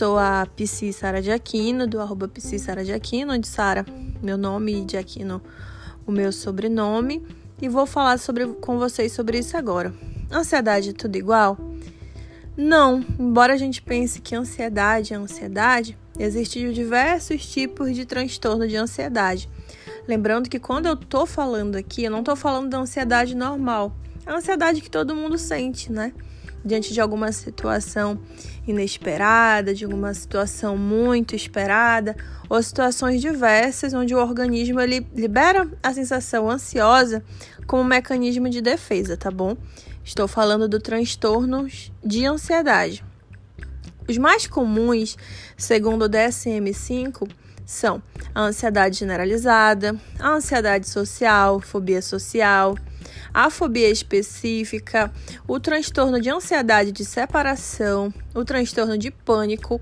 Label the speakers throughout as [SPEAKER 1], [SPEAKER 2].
[SPEAKER 1] Sou a Psi Sara de Aquino, do arroba Psi Sara de Aquino, onde Sara, meu nome e de Aquino, o meu sobrenome. E vou falar sobre, com vocês sobre isso agora. Ansiedade é tudo igual? Não, embora a gente pense que ansiedade é ansiedade, existem diversos tipos de transtorno de ansiedade. Lembrando que quando eu tô falando aqui, eu não tô falando da ansiedade normal, é a ansiedade que todo mundo sente, né? Diante de alguma situação inesperada, de alguma situação muito esperada, ou situações diversas onde o organismo ele libera a sensação ansiosa como mecanismo de defesa, tá bom? Estou falando do transtornos de ansiedade. Os mais comuns, segundo o DSM-5, são a ansiedade generalizada, a ansiedade social, fobia social, a fobia específica, o transtorno de ansiedade de separação, o transtorno de pânico,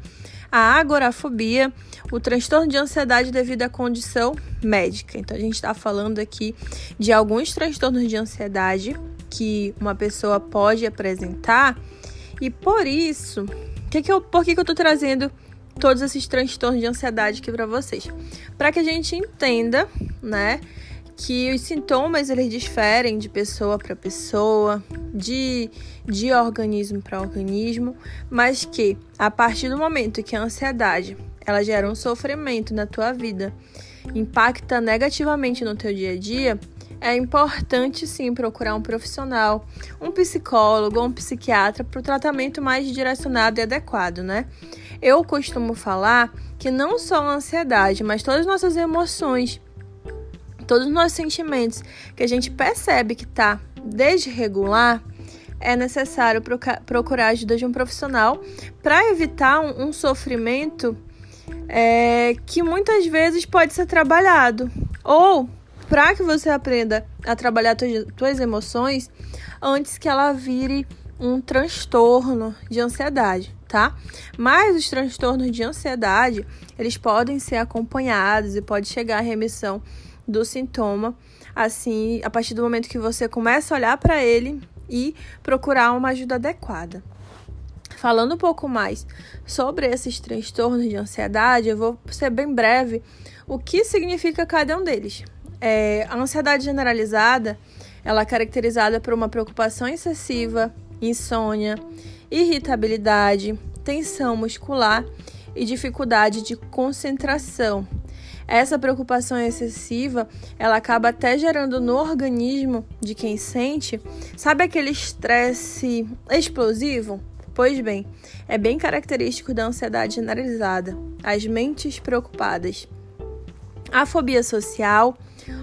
[SPEAKER 1] a agorafobia, o transtorno de ansiedade devido à condição médica. Então, a gente está falando aqui de alguns transtornos de ansiedade que uma pessoa pode apresentar, e por isso, que que eu, por que, que eu estou trazendo todos esses transtornos de ansiedade aqui para vocês. Para que a gente entenda, né, que os sintomas eles diferem de pessoa para pessoa, de, de organismo para organismo, mas que a partir do momento que a ansiedade ela gera um sofrimento na tua vida, impacta negativamente no teu dia a dia, é importante sim procurar um profissional, um psicólogo ou um psiquiatra para o tratamento mais direcionado e adequado, né? Eu costumo falar que não só a ansiedade, mas todas as nossas emoções, todos os nossos sentimentos que a gente percebe que está desregular, é necessário procurar a ajuda de um profissional para evitar um, um sofrimento é, que muitas vezes pode ser trabalhado ou para que você aprenda a trabalhar tuas, tuas emoções antes que ela vire um transtorno de ansiedade, tá? Mas os transtornos de ansiedade, eles podem ser acompanhados e pode chegar à remissão do sintoma, assim, a partir do momento que você começa a olhar para ele e procurar uma ajuda adequada. Falando um pouco mais sobre esses transtornos de ansiedade, eu vou ser bem breve o que significa cada um deles. É, a ansiedade generalizada, ela é caracterizada por uma preocupação excessiva, insônia, irritabilidade, tensão muscular e dificuldade de concentração. Essa preocupação excessiva, ela acaba até gerando no organismo de quem sente, sabe aquele estresse explosivo? Pois bem, é bem característico da ansiedade generalizada, as mentes preocupadas. A fobia social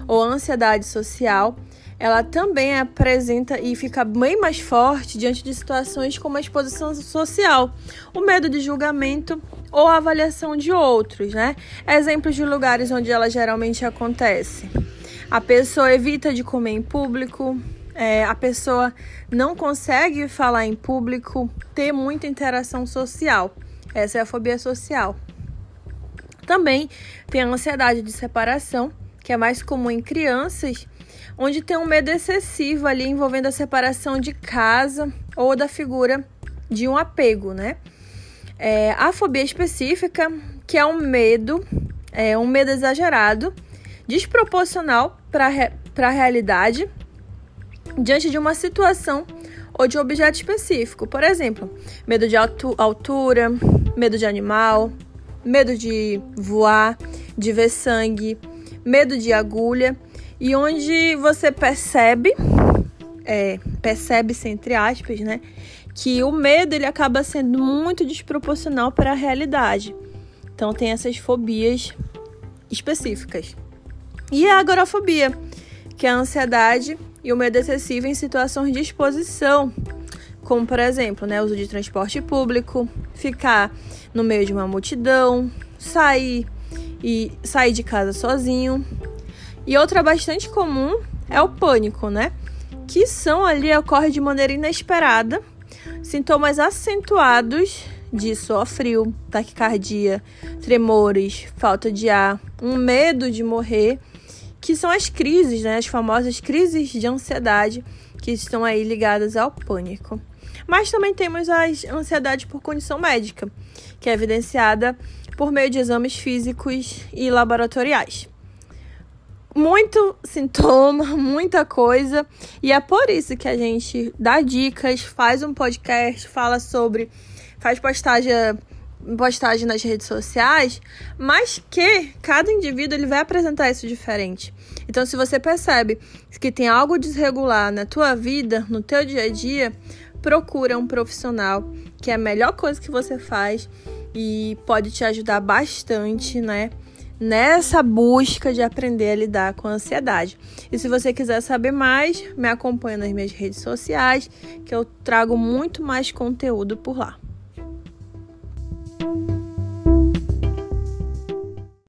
[SPEAKER 1] ou ansiedade social, ela também apresenta e fica bem mais forte diante de situações como a exposição social, o medo de julgamento ou a avaliação de outros, né? Exemplos de lugares onde ela geralmente acontece. A pessoa evita de comer em público, é, a pessoa não consegue falar em público, ter muita interação social. Essa é a fobia social. Também tem a ansiedade de separação, que é mais comum em crianças, onde tem um medo excessivo ali envolvendo a separação de casa ou da figura de um apego, né? É, a fobia específica, que é um medo, é um medo exagerado, desproporcional para a realidade, diante de uma situação ou de objeto específico. Por exemplo, medo de altura, medo de animal, medo de voar, de ver sangue, medo de agulha, e onde você percebe, é, percebe-se entre aspas, né, que o medo ele acaba sendo muito desproporcional para a realidade. Então tem essas fobias específicas. E a agorafobia, que é a ansiedade e o medo excessivo em situações de exposição, como por exemplo, né, uso de transporte público, ficar no meio de uma multidão, sair e sair de casa sozinho. E outra bastante comum é o pânico, né? Que são ali ocorre de maneira inesperada, sintomas acentuados de suor frio, taquicardia, tremores, falta de ar, um medo de morrer, que são as crises, né? As famosas crises de ansiedade que estão aí ligadas ao pânico. Mas também temos a ansiedade por condição médica, que é evidenciada por meio de exames físicos e laboratoriais. Muito sintoma, muita coisa, e é por isso que a gente dá dicas, faz um podcast, fala sobre, faz postagem postagem nas redes sociais, mas que cada indivíduo ele vai apresentar isso diferente. Então, se você percebe que tem algo desregular na tua vida, no teu dia a dia, procura um profissional, que é a melhor coisa que você faz e pode te ajudar bastante, né? Nessa busca de aprender a lidar com a ansiedade. E se você quiser saber mais, me acompanha nas minhas redes sociais, que eu trago muito mais conteúdo por lá.